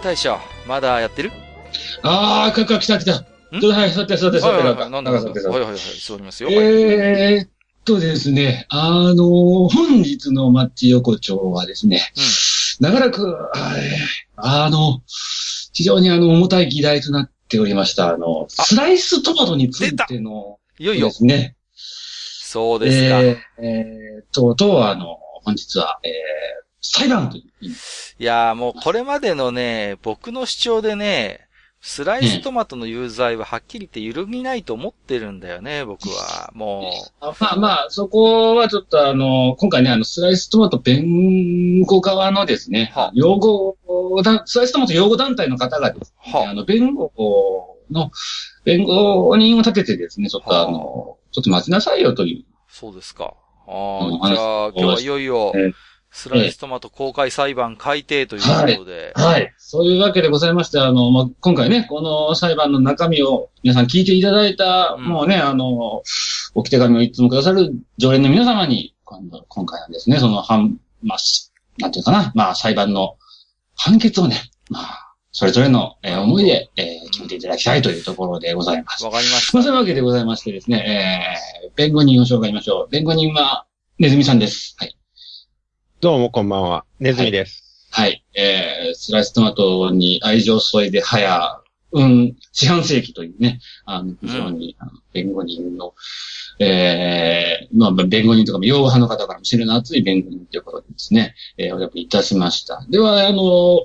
大将まだやってる？ああ、かか、来た来た。ちょっとはい、座って座って座って。なんだなんか座ってはいはいはい、座りますよ。はいえーっとですね、あのー本日のマッチ横丁はですね、長らく、はいあの、非常にあの、重たい議題となっておりました、あの、あスライストマトについての、いよいよで、すね。そうですか。えーえーとうとう、あの、本日は、えー、裁判といういやーもうこれまでのね、僕の主張でね、スライストマトの有罪ははっきり言って揺るぎないと思ってるんだよね、僕は。もあまあまあ、そこはちょっとあの、今回ね、あの、スライストマト弁護側のですねは、擁護だ、スライストマト擁護団体の方がですう、ね、はあの、弁護の、弁護人を立ててですね、ちょっとあの、ちょっと待ちなさいよという。そうですか。あうんあ、じゃあ、今日はいよいよええ、スライストマト公開裁判改定ということで。はい。そういうわけでございまして、あの、まあ、今回ね、この裁判の中身を皆さん聞いていただいた、うんもうね、あの、お手紙をいつもくださる常連の皆様に、今度、今回はですね、その、判、まあ、しなんていうかな、まあ、裁判の判決をね、まあ、それぞれの、えー思いで、えー決めていただきたいというところでございます。わかりましまあ、た。そういうわけでございましてですね、えー、弁護人を紹介しましょう。弁護人は、ネズミさんです。はい。どうもこんばんは。ネズミです。はい。えー、スライストマトに愛情を添えて早、うん、四半世紀というね、あの、非常に、あの弁護人の、えー、まあ、弁護人とかも、擁護派の方からも知るの熱い弁護人ということでですね、えー、お呼びいたしました。では、あの、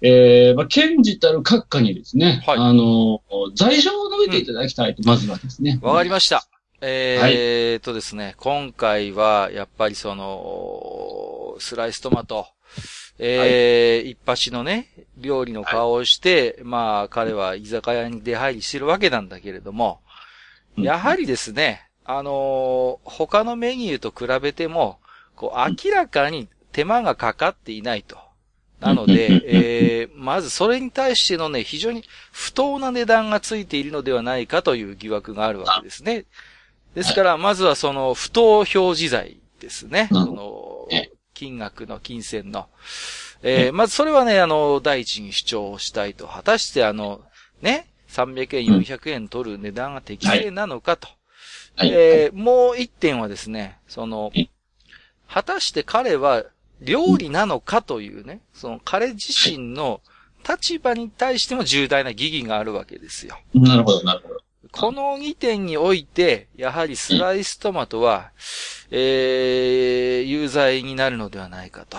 えー、まあ、検事たる閣下にですね、はいあの、罪状を述べていただきたいと、まずはですね。わかりました。えーっとですね、今回は、やっぱりその、スライストマト、えー一発のね、料理の顔をして、まあ、彼は居酒屋に出入りしてるわけなんだけれども、うん。やはりですね、あのー他のメニューと比べても、こう、明らかに手間がかかっていないと。なのでうん、えーまずそれに対してのね、非常に不当な値段がついているのではないかという疑惑があるわけですね。ですから、まずはその不当表示罪ですね。うんそのえ、金額の金銭の。えーまずそれはね、あの、第一に主張したいと。果たしてあの、ね、300円、400円取る値段が適正なのかと。はい。えーもう一点はですね、そのえ、果たして彼は料理なのかというね、その彼自身の立場に対しても重大な疑義があるわけですよ。なるほど、なるほど。この2点において、やはりスライストマトは、えー、有罪になるのではないかと。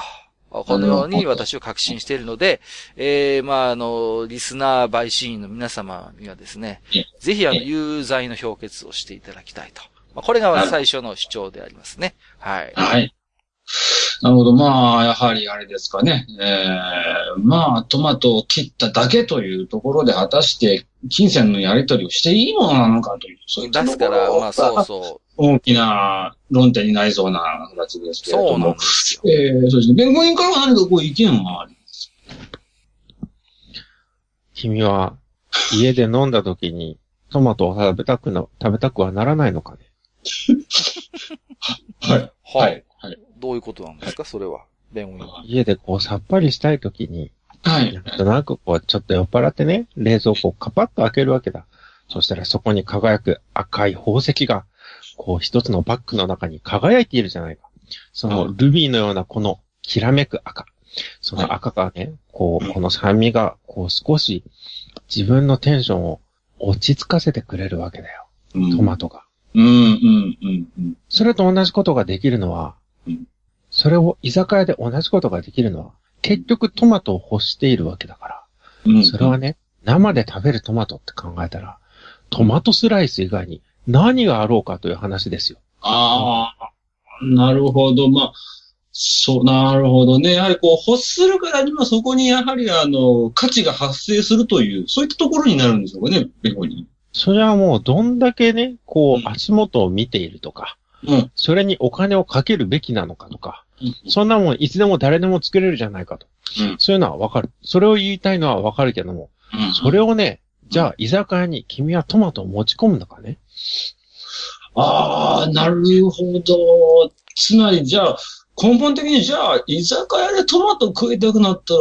このように私は確信しているので、えー、まあ、あの、リスナー陪審員の皆様にはですねえ、ぜひあの、有罪の評決をしていただきたいと。まあ、これが最初の主張でありますね。はい。はい。なるほど。まあ、やはりあれですかね。えー、まあ、トマトを切っただけというところで、果たして、金銭のやり取りをしていいものなのかという、そういったですから、まあ、そうそ大きな論点になりそうな形ですう。けれどもそう。えー、そうですね。弁護人からは何かこう意見はあり君は家で飲んだ時にトマトを食べたくの、食べたくはならないのかね？はい。はい。はい。どういうことなんですか？それは。弁護人は。家でこうさっぱりしたい時に、はい。なんとなくこうちょっと酔っ払ってね、冷蔵庫をカパッと開けるわけだ。そしたらそこに輝く赤い宝石が、こう一つのバッグの中に輝いているじゃないか。そのルビーのようなこのきらめく赤。その赤がね、こう、この酸味が、こう少し自分のテンションを落ち着かせてくれるわけだよ。うんトマトが。うん、うん、うん、うん。それと同じことができるのはうん、それを居酒屋で同じことができるのは、結局トマトを欲しているわけだから。うん。それはね、生で食べるトマトって考えたら、トマトスライス以外に何があろうかという話ですよ。ああ。なるほど。まあ、そう、なるほどね。やはりこう、欲するからにはそこにやはりあの、価値が発生するという、そういったところになるんでしょうかね、弁護人。それはもうどんだけね、こうんう、足元を見ているとか、うん。それにお金をかけるべきなのかとか、うんそんなもんいつでも誰でも作れるじゃないかと。うんそういうのはわかる。それを言いたいのはわかるけども、うんそれをね、じゃあ居酒屋に君はトマトを持ち込むのかね？ああ、なるほど。つまり、じゃあ、根本的に、じゃあ、居酒屋でトマト食いたくなったら、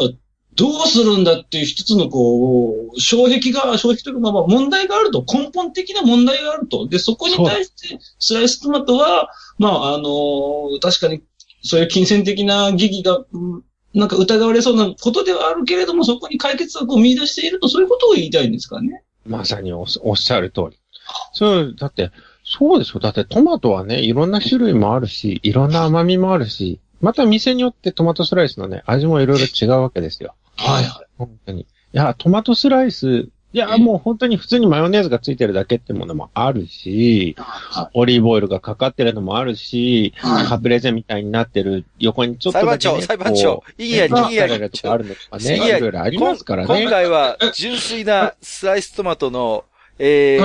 どうするんだっていう一つの、こう、障壁が、障壁というか、まあまあ、問題があると、根本的な問題があると。で、そこに対して、スライストマトは、まあ、あの確かに、そういう金銭的な疑義が、うんなんか疑われそうなことではあるけれども、そこに解決策を見出していると、そういうことを言いたいんですかね。まさにおっおっしゃる通り。そう、だって、そうですよ。だってトマトはね、いろんな種類もあるし、いろんな甘みもあるし、また店によってトマトスライスのね、味もいろいろ違うわけですよ。はいはい。本当に。いや、トマトスライス、いや、うんもう本当に普通にマヨネーズがついてるだけってものもあるし、はオリーブオイルがかかってるのもあるし、はいカプレーゼみたいになってる横にちょっと裁判長、裁判長こ、いいや、ういいや、モッツァレラとかあるのとかね、いやいろいろありますから今ね。回は、純粋なスライストマトの、え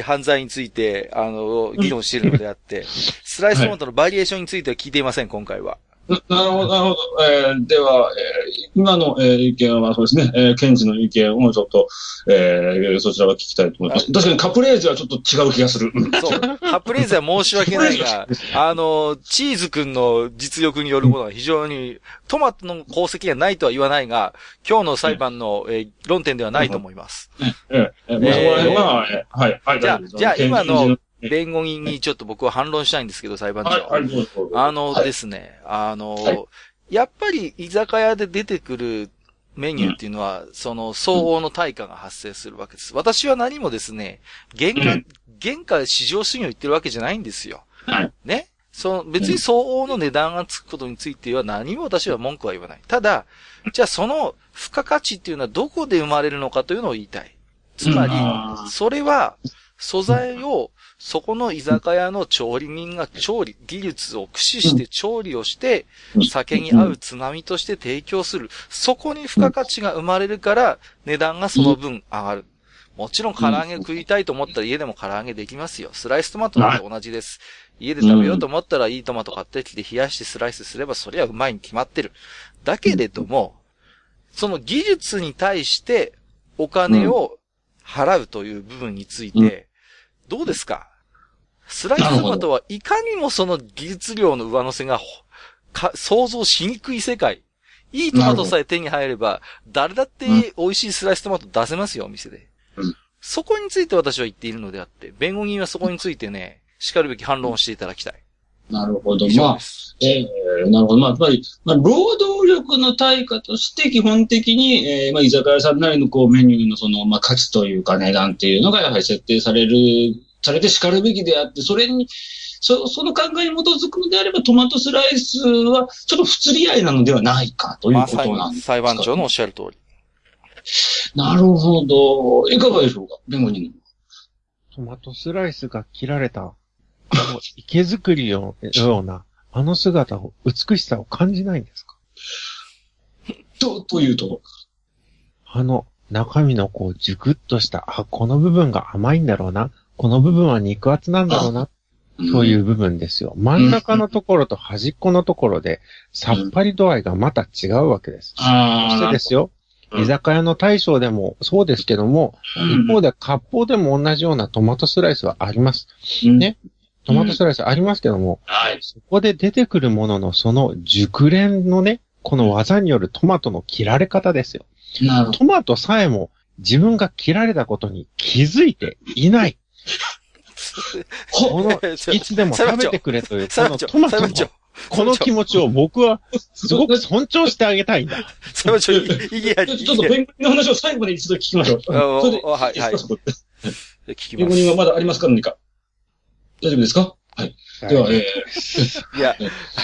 ー犯罪について、あの、議論しているのであって、スライストマトのバリエーションについては聞いていません、今回は。ななるほど、なるほど。えーでは、えー今の、えー意見はそうですね、えー、検事の意見をちょっと、えーそちらは聞きたいと思います。確かにカプレーゼはちょっと違う気がする。う んそう。カプレーゼは申し訳ないが、あの、チーズくんの実力によるものは非常に、トマトの功績がないとは言わないが、今日の裁判の、えー論点ではないと思います。えーえーまあえーはい、はい、じゃあじゃあ今の弁護人にちょっと僕は反論したいんですけど、裁判長。あのはいですね、あの、はいやっぱり居酒屋で出てくるメニューっていうのは、その相応の対価が発生するわけです。私は何もですね、原価、うん原価市場主義を言ってるわけじゃないんですよ。はい。ね？その別に相応の値段がつくことについては何も私は文句は言わない。ただ、じゃあその付加価値っていうのはどこで生まれるのかというのを言いたい。つまりそれは素材をそこの居酒屋の調理人が調理、技術を駆使して調理をしてうん、酒に合うつまみとして提供する。そこに付加価値が生まれるから、値段がその分上がる。もちろん唐揚げ食いたいと思ったら家でも唐揚げできますよ。スライストマトなんて同じです。家で食べようと思ったらいいトマト買ってきて冷やしてスライスすればそりゃうまいに決まってる。だけれども、その技術に対してお金を払うという部分について、どうですか？スライストマトはいかにもその技術量の上乗せがほか想像しにくい世界。いいトマトさえ手に入れば、誰だって美味しいスライストマト出せますよ、お店で。うんそこについて私は言っているのであって、弁護人はそこについてね、叱るべき反論をしていただきたい。なるほど。まあ。ええなるほど。まあ、やっぱり、まあ、労働力の対価として基本的に、えーまあ、居酒屋さんなりのこうメニューのその、まあ、価値というか値段っていうのがやはり設定される、されて叱るべきであって、それに、そその考えに基づくのであれば、トマトスライスはちょっと不釣り合いなのではないかということなんですか、裁判長のおっしゃる通り。なるほど。いかがでしょうか弁護人。トマトスライスが切られた、池作りのような、あの姿を、美しさを感じないんですか？と、というと。あの、中身のこう、熟っとした、あ、この部分が甘いんだろうな、この部分は肉厚なんだろうな、そういう部分ですよ。真ん中のところと端っこのところで、さっぱり度合いがまた違うわけです。ああ。そしてですよ、うん居酒屋の大将でもそうですけども、一方で割烹でも同じようなトマトスライスはあります。うんねトマトスライスありますけども、はい。そこで出てくるもののその熟練のね、この技によるトマトの切られ方ですよ。トマトさえも自分が切られたことに気づいていない。この、いつでも食べてくれという、この裁判長、トマトの裁判長、この気持ちを僕はすごく尊重してあげたいんだ。裁判長、いいや、いいちょっと弁護人の話を最後に一度聞きましょう。はいはい聞きます。弁護人はまだありますか何か？大丈夫ですか？はい。では、えいや、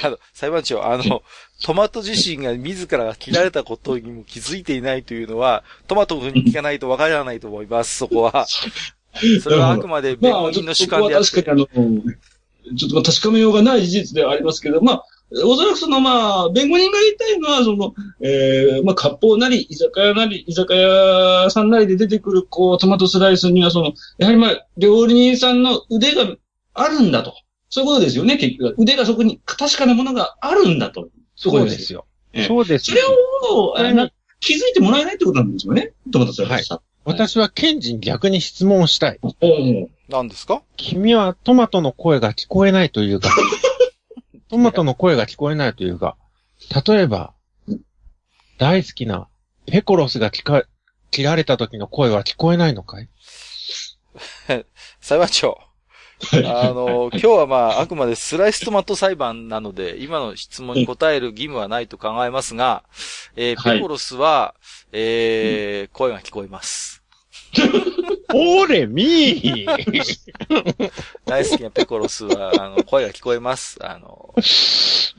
あの、裁判長、あの、トマト自身が自らが切られたことにも気づいていないというのは、トマトに聞かないとわからないと思います、そこは。それはあくまー、で弁まあ、ちょっと護人の主そこは観であって。確かにあの、ちょっとまあ確かめようがない事実ではありますけど、まあ、おそらくそのまあ、弁護人が言いたいのは、その、えー、まあ、割烹なり、居酒屋なり、居酒屋さんなりで出てくる、こう、トマトスライスには、その、やはりまあ、料理人さんの腕があるんだと。そういうことですよね、結局。腕がそこに確かなものがあるんだと。そうですよ。ええそうですそれよ。を、あな気づいてもらえないってことなんですよね。トマトスライスさん。私は検事に逆に質問したい。おう何ですか？君はトマトの声が聞こえないというか、トマトの声が聞こえないというか、例えば、大好きなペコロスが聞か、切られた時の声は聞こえないのかい？裁判長。あの、今日はまあ、あくまでスライストマト裁判なので、今の質問に答える義務はないと考えますが、えーはいペコロスは、えー声が聞こえます。おれみー大好きなペコロスは、あの、声が聞こえます。あの、そ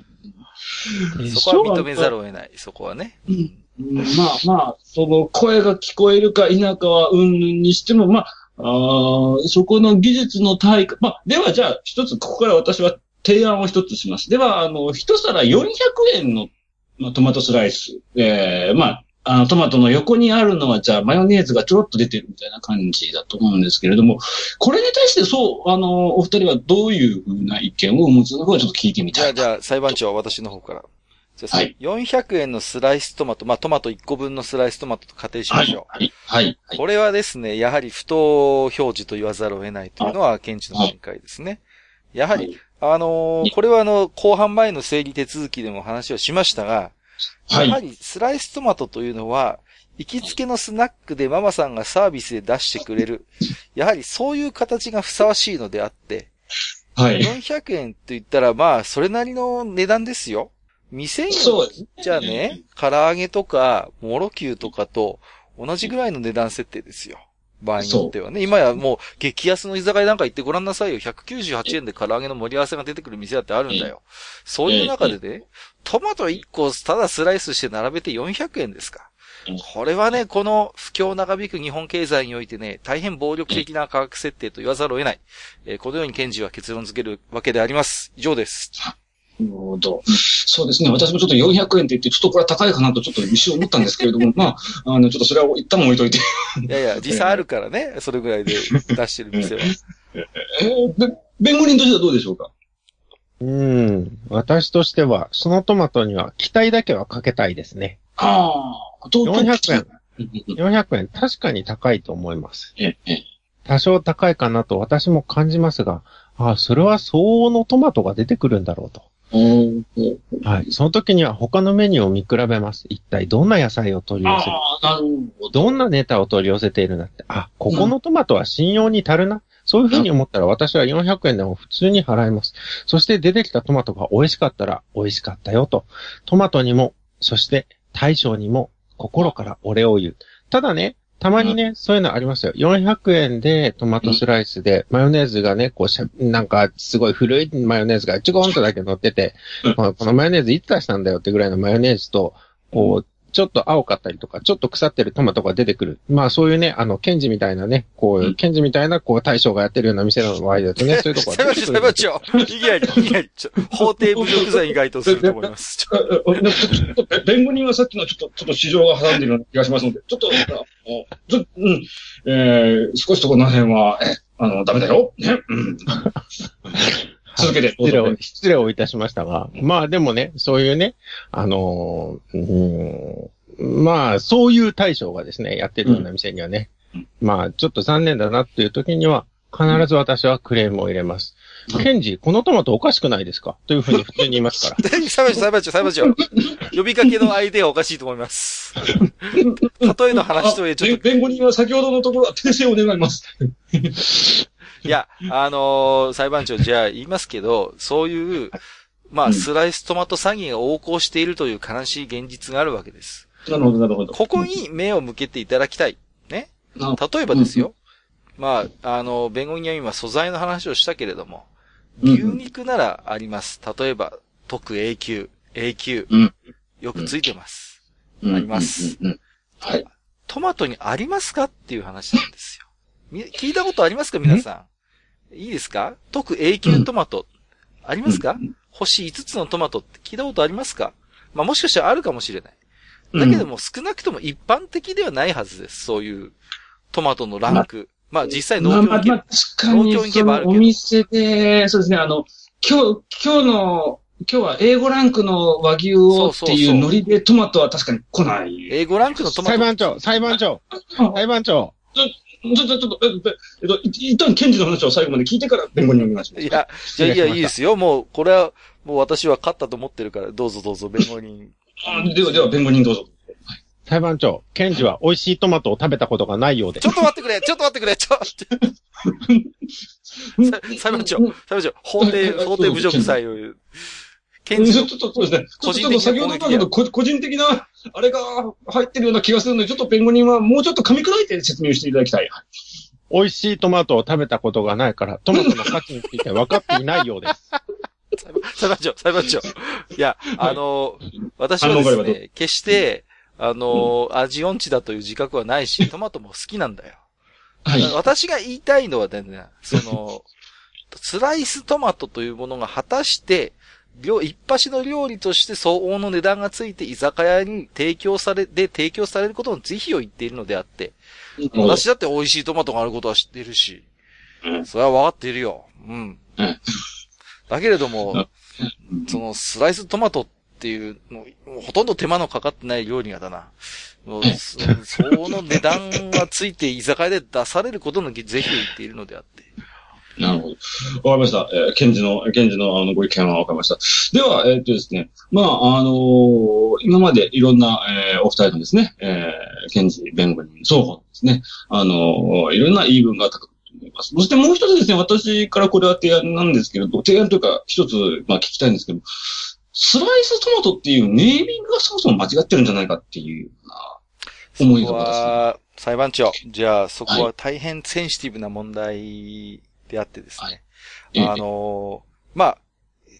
こは認めざるを得ない。そこはね。うんまあまあ、その声が聞こえるか否かはうんぬんにしても、まあ、あーそこの技術の対価、まあ、ではじゃあ一つ、ここから私は提案を一つします。では、あの、一皿400円の、まあ、トマトスライス。えー、まあ、あの、トマトの横にあるのは、じゃあ、マヨネーズがちょろっと出てるみたいな感じだと思うんですけれども、これに対して、そう、あの、お二人はどういうふうな意見をお持ちのかをちょっと聞いてみたいじゃあ、じゃあ、裁判長は、私の方から。じゃあ、はい400円のスライストマト、まあ、トマト1個分のスライストマトと仮定しましょう。はい。はい。はい。これはですね、やはり不当表示と言わざるを得ないというのは、検事の見解ですね。やはり、あのーこれはあの、後半前の整理手続きでも話をしましたが、はいやはりスライストマトというのは、行きつけのスナックでママさんがサービスで出してくれる、やはりそういう形がふさわしいのであって、はい。400円と言ったらまあ、それなりの値段ですよ。店にそうですね。じゃあね、唐揚げとか、モロキューとかと同じぐらいの値段設定ですよ。場合によってはね。今やもう、激安の居酒屋なんか行ってごらんなさいよ。198円で唐揚げの盛り合わせが出てくる店だってあるんだよ。そういう中でね、トマト1個ただスライスして並べて400円ですかうん。これはね、この不況長引く日本経済においてね、大変暴力的な価格設定と言わざるを得ない。えーこのように検事は結論付けるわけであります。以上です。なるほど。そうですね。私もちょっと400円って言って、ちょっとこれは高いかなとちょっと一瞬思ったんですけれども、まあ、あの、ちょっとそれは一旦置いといて。いやいや、実際あるからね、それぐらいで出してる店は。えーべ弁護人としてはどうでしょうか？うーん。私としては、そのトマトには期待だけはかけたいですね。ああ、どう400円。うんうんうん400円、確かに高いと思います。ええ多少高いかなと私も感じますが、ああ、それは相応のトマトが出てくるんだろうと。はい。その時には他のメニューを見比べます。一体どんな野菜を取り寄せる？ど。どんなネタを取り寄せているんだって？あ、ここのトマトは信用に足るな？そういうふうに思ったら私は400円でも普通に払います。そして出てきたトマトが美味しかったら美味しかったよと。トマトにも、そして大将にも心からお礼を言う。ただね、たまにね、そういうのありますよ。400円でトマトスライスで、マヨネーズがね、こうしゃ、なんかすごい古いマヨネーズがちょこんとだけ乗ってて、このマヨネーズいつ出したんだよってぐらいのマヨネーズと、こう、ちょっと青かったりとか、ちょっと腐ってるトマトが出てくる。まあそういうね、あの、ケンジみたいなね、こう、うんケンジみたいな、こう、大将がやってるような店の場合だとね、そういうとこ裁判長、裁判長。いきなり、いきなり、ちょ法廷侮辱罪に該当すると思います。ちょっとべ弁護人はさっきのちょっと、ちょっと市場が挟んでるような気がしますので、ちょっと、ああちょうん、えー、少しとこの辺は、え、あの、ダメだよ。ね。うん。続けて。失礼を、失礼をいたしましたが、まあでもね、そういうね、あのーうーんまあ、そういう大将がですね、やってるような店にはね、うんまあ、ちょっと残念だなっていう時には、必ず私はクレームを入れます。うんケンジ、このトマトおかしくないですか？というふうに普通に言いますから。裁判長、裁判長、裁判長。呼びかけの相手がおかしいと思います。例えの話といえ、ちょっと、弁護人は先ほどのところは訂正を願います。いや、あのー裁判長、じゃあ言いますけど、そういう、まあ、うんスライストマト詐欺が横行しているという悲しい現実があるわけです。なるほど、なるほど。ここに目を向けていただきたい。ね。な例えばですよ。まあ、あの、弁護人は今素材の話をしたけれども、うん牛肉ならあります。例えば、特 A 級、A 級、うんよくついてます。うんあります。はい。トマトにありますか？っていう話なんですよ。み聞いたことありますか？皆さん。いいですか？特 A 級トマト。ありますか、うん星5つのトマトって聞いたことありますか？まあもしかしたらあるかもしれない。だけども少なくとも一般的ではないはずです。そういうトマトのランク。まあ実際農協にまあまあまあ、確かに、農協に行けばあるけどそのお店で、そうですね、あの、今日、今日の、今日は A5 ランクの和牛をっていうノリでトマトは確かに来ない。英語ランクのトマト。裁判長、裁判長、裁判長。ちょ、ちょ、ちょっと、えっと、えっと、い一旦検事の話を最後まで聞いてから弁護人お願いします。いや、じゃあいや、いいですよ。もう、これは、もう私は勝ったと思ってるから、どうぞどうぞ、弁護人。あでは、では、弁護人どうぞ。裁判長、検事は美味しいトマトを食べたことがないようでちょ。っと待ってくれちょっと待ってくれちょっと裁判長、裁判長、法廷、法廷侮辱罪をちょっと、そうですね。ちょっと、ちょっと先ほどのけど、こ個人的な、あれが入ってるような気がするので、ちょっと弁護人はもうちょっと噛み砕いて説明していただきたい。美味しいトマトを食べたことがないから、トマトの価値について分かっていないようです。裁判長、裁判長。いや、あの、私はですね、決して、あの、味音痴だという自覚はないし、トマトも好きなんだよ。はい。私が言いたいのはね、その、スライストマトというものが果たして、料一発の料理として相応の値段がついて居酒屋に提供され、で提供されることの是非を言っているのであって、私だって美味しいトマトがあることは知っているし、うんそれは分かっているよ。うん。うんだけれども、うんそのスライストマトっていうの、もうほとんど手間のかかってない料理がだな。もうそその値段がついて居酒屋で出されることの是非を言っているのであって。なるほど。わかりました。えー、検事の、検事のあのご意見はわかりました。では、えーっとですね。まあ、あのー今までいろんな、えーお二人のですね、えー検事、弁護人、双方のですね、あのーいろんな言い分が高くと思います。そしてもう一つですね、私からこれは提案なんですけれど、提案というか、一つ、まあ聞きたいんですけど、スライストマトっていうネーミングがそもそも間違ってるんじゃないかっていう思いが私裁判長、じゃあそこは大変センシティブな問題であってですね。ええあのーまあ、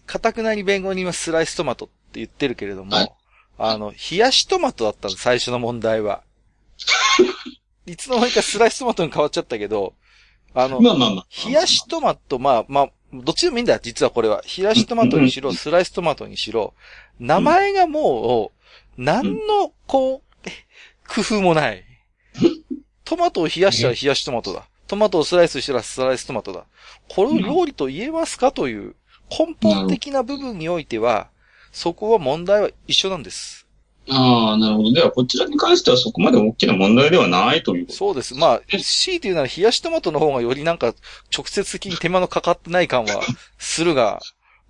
かたくなに弁護人はスライストマトって言ってるけれども、はいあの、冷やしトマトだったの、最初の問題は。いつの間にかスライストマトに変わっちゃったけど、あの、まあまあまあ。冷やしトマト、まあまあ、どっちでもいいんだ、実はこれは。冷やしトマトにしろ、スライストマトにしろ、名前がもう、何の、こう、工夫もない。トマトを冷やしたら冷やしトマトだ。トマトをスライスしたらスライストマトだ。これを料理と言えますかという根本的な部分においては、そこは問題は一緒なんです。ああ、なるほど。では、こちらに関してはそこまで大きな問題ではないということそうです。まあ、強いて言うなら冷やしトマトの方がよりなんか直接的に手間のかかってない感はするが、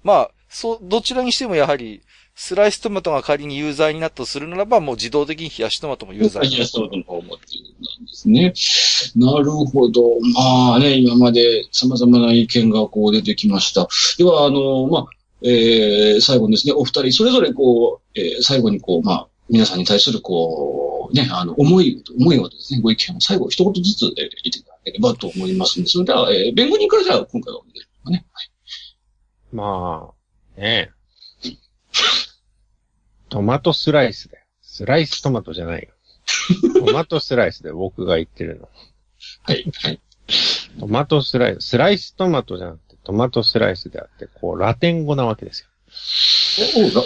まあ、そう、どちらにしてもやはり、スライストマトが仮に有罪になったとするならば、もう自動的に冷やしトマトも有罪冷やしトマトの方もっていうなんですね。なるほど。まあね、今まで様々な意見がこう出てきました。では、あの、まあ、えー、最後にですね、お二人、それぞれこう、えー、最後にこう、まあ、皆さんに対するこう、ね、あの、思い、思いをですね、ご意見を最後一言ずつ、えー、言っていただければと思いますので、それでは、えー、弁護人からじゃあ、今回はお願いしますね。はいまあ、ねえ。トマトスライスだよ。スライストマトじゃないよ。トマトスライスで僕が言ってるの。はい、はい。トマトスライス、スライストマトじゃなくてトマトスライスであって、こう、ラテン語なわけですよ。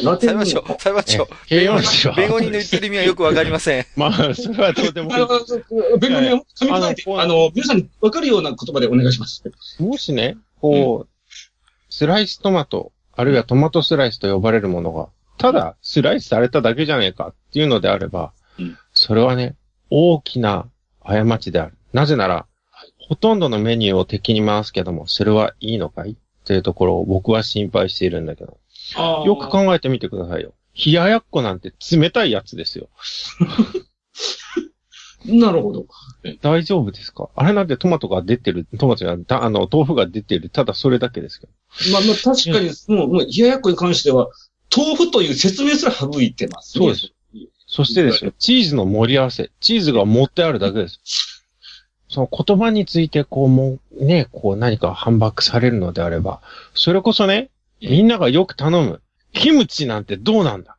お、ララテン裁判長、裁判長、え弁護形容詞は人弁護人の言ってる意味はよくわかりません。まあ、それはどうでもいいあの、弁護人を噛み砕いて、あのあの、皆さんに分かるような言葉でお願いします。もしね、こう、スライストマト、あるいはトマトスライスと呼ばれるものが、ただスライスされただけじゃねえかっていうのであれば、うんそれはね、大きな過ちである。なぜなら、ほとんどのメニューを敵に回すけども、それはいいのかい？っていうところを僕は心配しているんだけど。よく考えてみてくださいよ。冷ややっこなんて冷たいやつですよ。なるほど。大丈夫ですか？あれなんてトマトが出てる、トマトじゃないたあの、豆腐が出てる、ただそれだけですけど。まあまあ確かに、もう、もう、冷ややっこに関しては、豆腐という説明すら省いてます、ね。そうです。そしてですよ、チーズの盛り合わせ。チーズが盛ってあるだけです。その言葉について、こう、もう、ね、こう何か反駁されるのであれば、それこそね、みんながよく頼む、キムチなんてどうなんだ？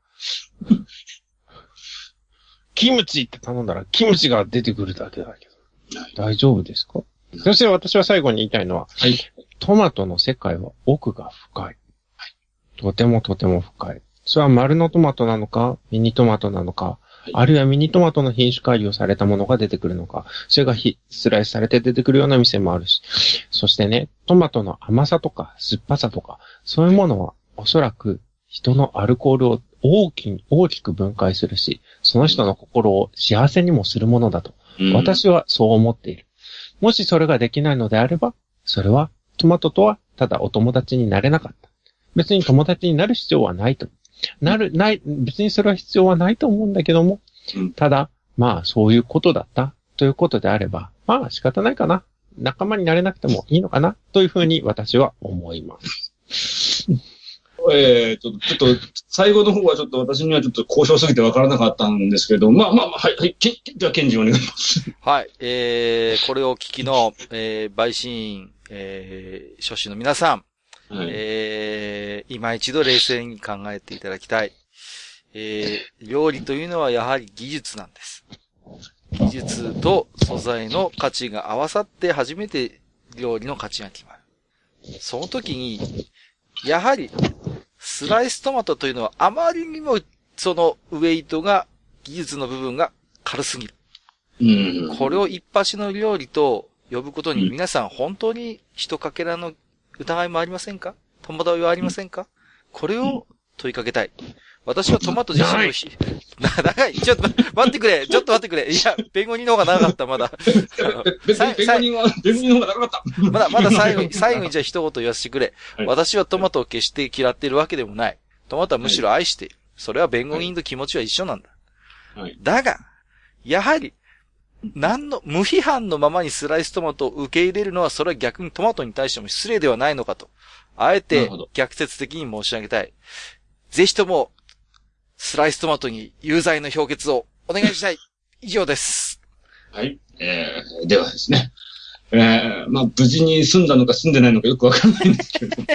キムチって頼んだら、キムチが出てくるだけだけど。大丈夫ですか？そして私は最後に言いたいのは、はい。トマトの世界は奥が深い。とてもとても深い。それは丸のトマトなのか、ミニトマトなのか、いあるいはミニトマトの品種改良されたものが出てくるのか、それがひスライスされて出てくるような店もあるし、そしてね、トマトの甘さとか酸っぱさとか、そういうものはおそらく人のアルコールを大きに、大きく分解するし、その人の心を幸せにもするものだと、うん私はそう思っている。もしそれができないのであれば、それはトマトとはただお友達になれなかった。別に友達になる必要はないと。なる、ない、別にそれは必要はないと思うんだけども、うんただ、まあそういうことだったということであれば、まあ仕方ないかな。仲間になれなくてもいいのかなというふうに私は思います。えー、ちょっと、ちょっと、最後の方はちょっと私にはちょっと交渉すぎてわからなかったんですけど、まあまあまあ、はい、はい、けでは、ケンジお願いします。はい。えー、これを聞きの、えー、陪審員、えー、諸子の皆さん、はい。えー、今一度冷静に考えていただきたい。えー、料理というのはやはり技術なんです。技術と素材の価値が合わさって初めて料理の価値が決まる。その時に、やはり、スライストマトというのはあまりにもそのウェイトが、技術の部分が軽すぎる。うん。これを一発の料理と呼ぶことにうん皆さん本当に一かけらの疑いもありませんか？戸惑いはありませんか？これを問いかけたい。私はトマト自身をひ、な、長い。ちょっと待ってくれ。ちょっと待ってくれ。いや、弁護人の方が長かった、まだ。別に、弁護人は、弁護人の方が長かった。まだ、まだ最後に、最後にじゃあ一言言わせてくれ。はい私はトマトを決して嫌っているわけでもない。トマトはむしろ愛している。それは弁護人と気持ちは一緒なんだ。はい。だが、やはり、何の、無批判のままにスライストマトを受け入れるのは、それは逆にトマトに対しても失礼ではないのかと。あえなて逆説的に申し上げたい。ぜひとも、スライストマトに有罪の評決をお願いしたい。以上です。はい。えー、ではですね。えー、まあ、無事に済んだのか済んでないのかよくわからないんですけれども。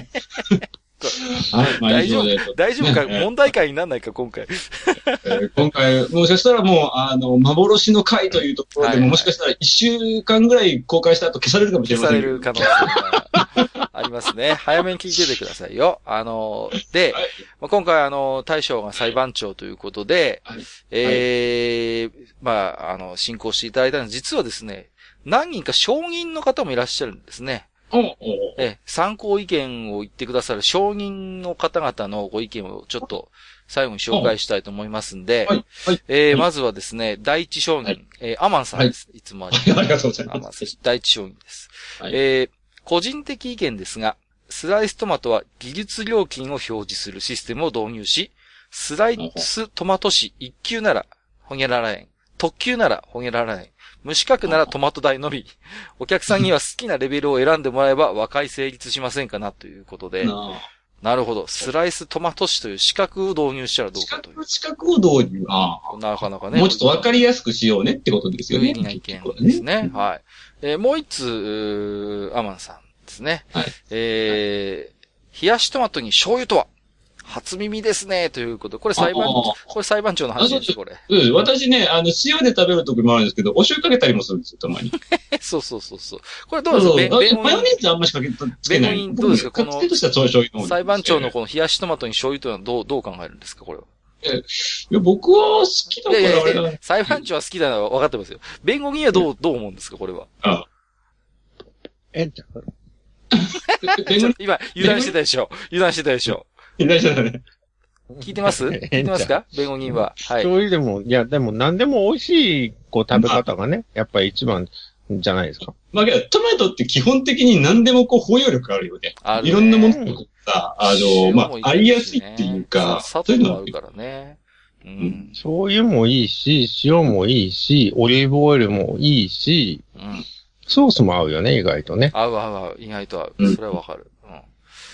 大丈夫。大丈夫か？ね問題解にならないか今回。えー今回、もしかしたらもう、あの、幻の回というところでも、もしかしたら一週間ぐらい公開した後消されるかもしれ消さませんけど。れる可能性がありますね。早めに聞いててくださいよ。あの、で、はいまあ、今回あの、大将が裁判長ということで、はいえーまあ、あの、進行していただいたのは、実はですね、何人か証人の方もいらっしゃるんですね。え、参考意見を言ってくださる証人の方々のご意見をちょっと最後に紹介したいと思いますんで、はい。はい。えまずはですね、第一証人、はいえーアマンさんです。い、つもありがとうございます。第一証人です。はいえー個人的意見ですが、スライストマトは技術料金を表示するシステムを導入し、スライストマト紙1級なら、ほげらら円。特級なら、ほげらら円。無資格ならトマト代のみ。お客さんには好きなレベルを選んでもらえば和解成立しませんかなということで。ななるほど。スライストマト紙という資格を導入したらどう資かという格、。資格を導入。ああ。なかなかね。もうちょっとわかりやすくしようねってことですよね。有意義な意見ですね。はい。えーもう一つ、アマンさんですね。はいえー冷やしトマトに醤油とは？初耳ですね。ということで。これ裁判ああ、これ裁判長の話です、これ。うん、私ね、あの、塩で食べる時もあるんですけど、お醤油かけたりもするんですよ、たまに。そうそうそうそう。これどうですか？マヨネーズあんましかけつけない。弁護人どうですか？このとした醤油裁判長のこの冷やしトマトに醤油というのはどう、どう考えるんですかこれは？いや、僕は好きだからあれだ裁判長は好きなのは分かってますよ。弁護人はどう、どう思うんですかこれは？あえんちゃ今、油断してたでしょ油断してたでしょいないじゃない。聞いてます？聞いてますか？弁護人は。はい。醤油でも、いや、でも何でも美味しい、こう、食べ方がね、やっぱり一番じゃないですか。まあ、けどトマトって基本的に何でもこう包容力あるよね。あるねいろんなものとさ、あの、まあ、合いやすいっていうか、砂そういうのあるからね。うん。醤油もいいし、塩もいいし、オリーブオイルもいいし、うん。ソースも合うよね、意外とね。合う合う合う。意外と合う。うんそれはわかる。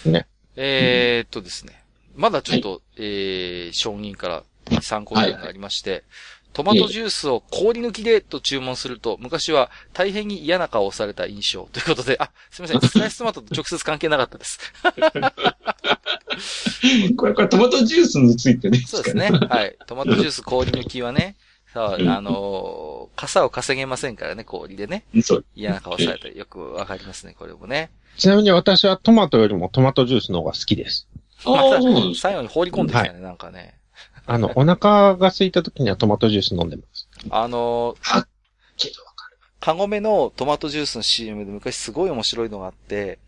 うん。ね。えー、っとですね。まだちょっと、えー、承認から参考点がありまして、トマトジュースを氷抜きでと注文すると、昔は大変に嫌な顔をされた印象ということで、あ、すみません。スライストマトと直接関係なかったです。これ、これトマトジュースについてね。そうですね。はい。トマトジュース氷抜きはね、そう、うんあのー、傘を稼げませんからね、氷でね。そう。嫌な顔されたり、よくわかりますね、これもね。ちなみに私はトマトよりもトマトジュースの方が好きです。ああ。最後に放り込んできたね、なんかね。あの、お腹が空いた時にはトマトジュース飲んでます。あのー、はっけどわかる。カゴメのトマトジュースの CM で昔すごい面白いのがあって、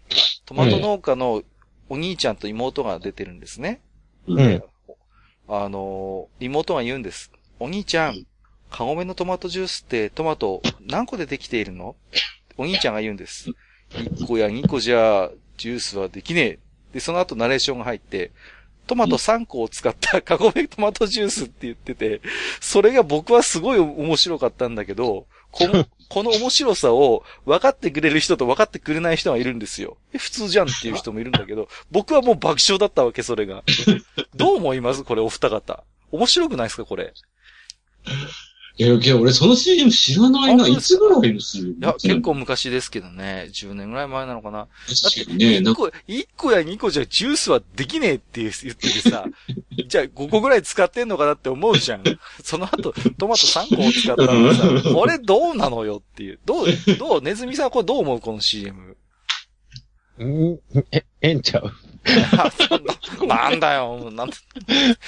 トマト農家のお兄ちゃんと妹が出てるんですね。ううん。あのー、妹が言うんです。お兄ちゃん、カゴメのトマトジュースってトマト何個でできているの？お兄ちゃんが言うんです。1個や2個じゃジュースはできねえ。で、その後ナレーションが入って、トマト3個を使った カゴメトマトジュースって言ってて、それが僕はすごい面白かったんだけど、この、この面白さを分かってくれる人と分かってくれない人がいるんですよ。え普通じゃんっていう人もいるんだけど、僕はもう爆笑だったわけ、それが。どう思います？これ、お二方。面白くないですかこれ？いや、けど俺その CM 知らないな。いつぐらいの CM? いや、結構昔ですけどね。10年ぐらい前なのかな。だって、確かにね、なん1か、個、一個や2個じゃジュースはできねえって言っててさ、じゃあ5個ぐらい使ってんのかなって思うじゃん。その後、トマト3個を使ったらさ、これどうなのよっていう。どう、どう、ネズミさんこれどう思うこの CM。んえ、ええんちゃう？なんだよ、なんて、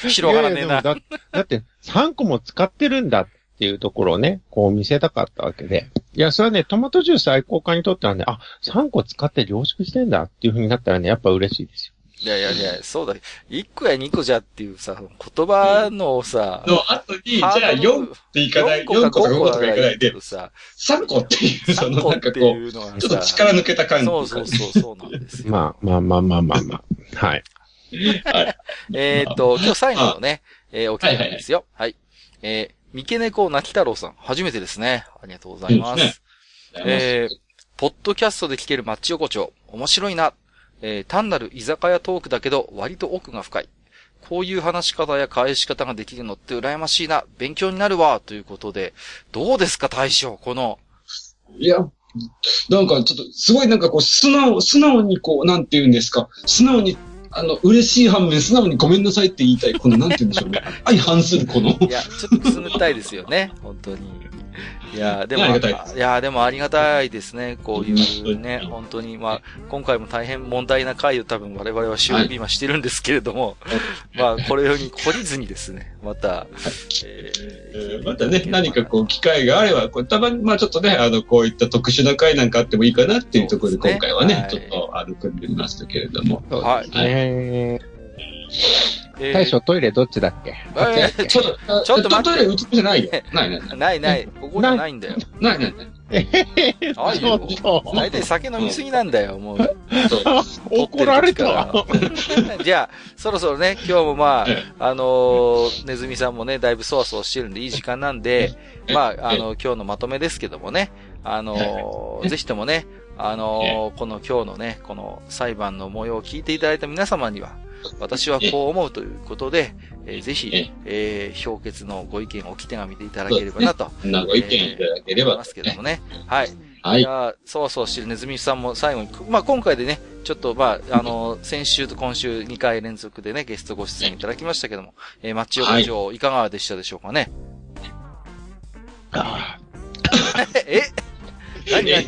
広がらねえな。だだって、3個も使ってるんだっていうところをね、こう見せたかったわけで。いや、それはね、トマトジュース愛好家にとってはね、あ、3個使って凝縮してんだっていう風になったらね、やっぱ嬉しいですよ。いやいやいや、そうだ。1個や2個じゃっていうさ、言葉のさ、の後に、じゃあ4っていかない、4個か4個とか5 5個個とかいかないでけ、どさ、3個っていう、そ3のなんかこいうちょっと力抜けた感じ。そうそうそう、そうなんですよ。まあまあまあまあまあまあ。はい。はい。えーっと、今日最後のね、えー、お聞きですよ。はい。えー、三毛猫泣き太郎さん、初めてですね。ありがとうございます。そうですえー、ポッドキャストで聞けるマッチ横丁、面白いな。えー、単なる居酒屋トークだけど、割と奥が深い。こういう話し方や返し方ができるのって羨ましいな。勉強になるわ。ということで、どうですか、大将この、いや、なんかちょっと、すごいなんかこう、素直、素直にこう、なんて言うんですか、素直に、あの、嬉しい反面、素直にごめんなさいって言いたい、この、なんて言うんでしょうね。相反するこの、いや、ちょっとくすぐったいですよね。本当に。いや、でも、ありがたいいや、でもありがたいですね。こういうね、本当に、まあ、今回も大変問題な回を多分我々は収録今してるんですけれども、まあ、これより懲りずにですね、また、ええーまたね、何かこう、機会があれば、こうたまに、まあちょっとね、あの、こういった特殊な回なんかあってもいいかなっていうところで、今回はね、はい。ちょっと、あの、組んでみましたけれども。はい。ええーー、大将トイレどっちだっけ？えーちょっと、ちょっと待ってトイレうちじゃないよ。ないないない。ないない、ここじゃないんだよ。ないないない。あいよ。ちょっと大体酒飲みすぎなんだよ、もう。怒られた。じゃあ、そろそろね、今日もまえあ、あのー、ネズミさんもね、だいぶそわそわしてるんで、いい時間なんで、まあ、あの、今日のまとめですけどもね、あのー、ぜひともね、あのー、この今日のね、この裁判の模様を聞いていただいた皆様には、私はこう思うということで、えーぜひえ、えー、評決のご意見を置き手紙でいただければなと。そんなご意見いただければ思いますけどもね。はい。はいい。やーそわそわしてるネズミさんも最後に、まあ今回でね、ちょっとまあ、あのー 先週と今週2回連続でね、ゲストご出演いただきましたけども、えー、マッチ横丁いかがでしたでしょうかね？あ え？何何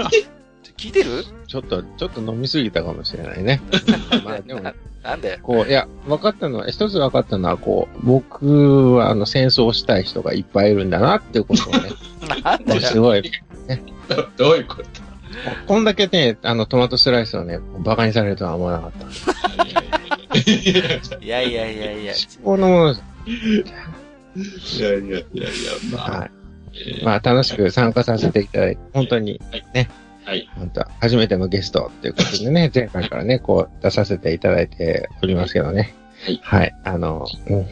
聞いてる？ちょっと、ちょっと飲みすぎたかもしれないね。まあでも、なんで？こう、いや、分かったのは、一つ分かったのは、こう、僕は、あの、戦争をしたい人がいっぱいいるんだなっていうことをね、なんだよ。すごい、どどういうこと？こんだけね、あの、トマトスライスをね、馬鹿にされるとは思わなかった。いやいやいやいや。このもの、いやいやいやいや、まあ。はい。まあ、楽しく参加させていただいて、本当に、はい。本当初めてのゲストっていうことでね、前回からね、こう、出させていただいておりますけどね。はいはい。あの、うん。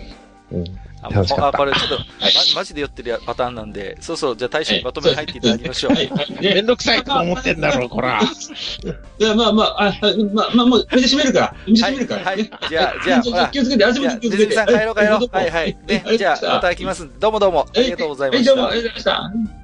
うん。あ、楽しかったあこれちょっと、ま、マジで酔ってるパターンなんで、そうそう、じゃあ大将にまとめに入っていただきましょう。はい。はいめでんどくさいと思ってんだろう、こら。じゃあまあまあ、あ、あまあまあ、もう、店閉めるから。店閉めるから。はいねはいじゃあじゃあ 気をつけて、足じゃあ、元気をつけて。さん帰ろう帰ろう。はいはい。ね、じゃあ、また来ます。どうもどうも。ありがとうございまはい、したどうもあ。りがとうございました。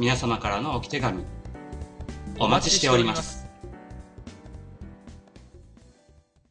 皆様からのおき手紙、お待ちしております。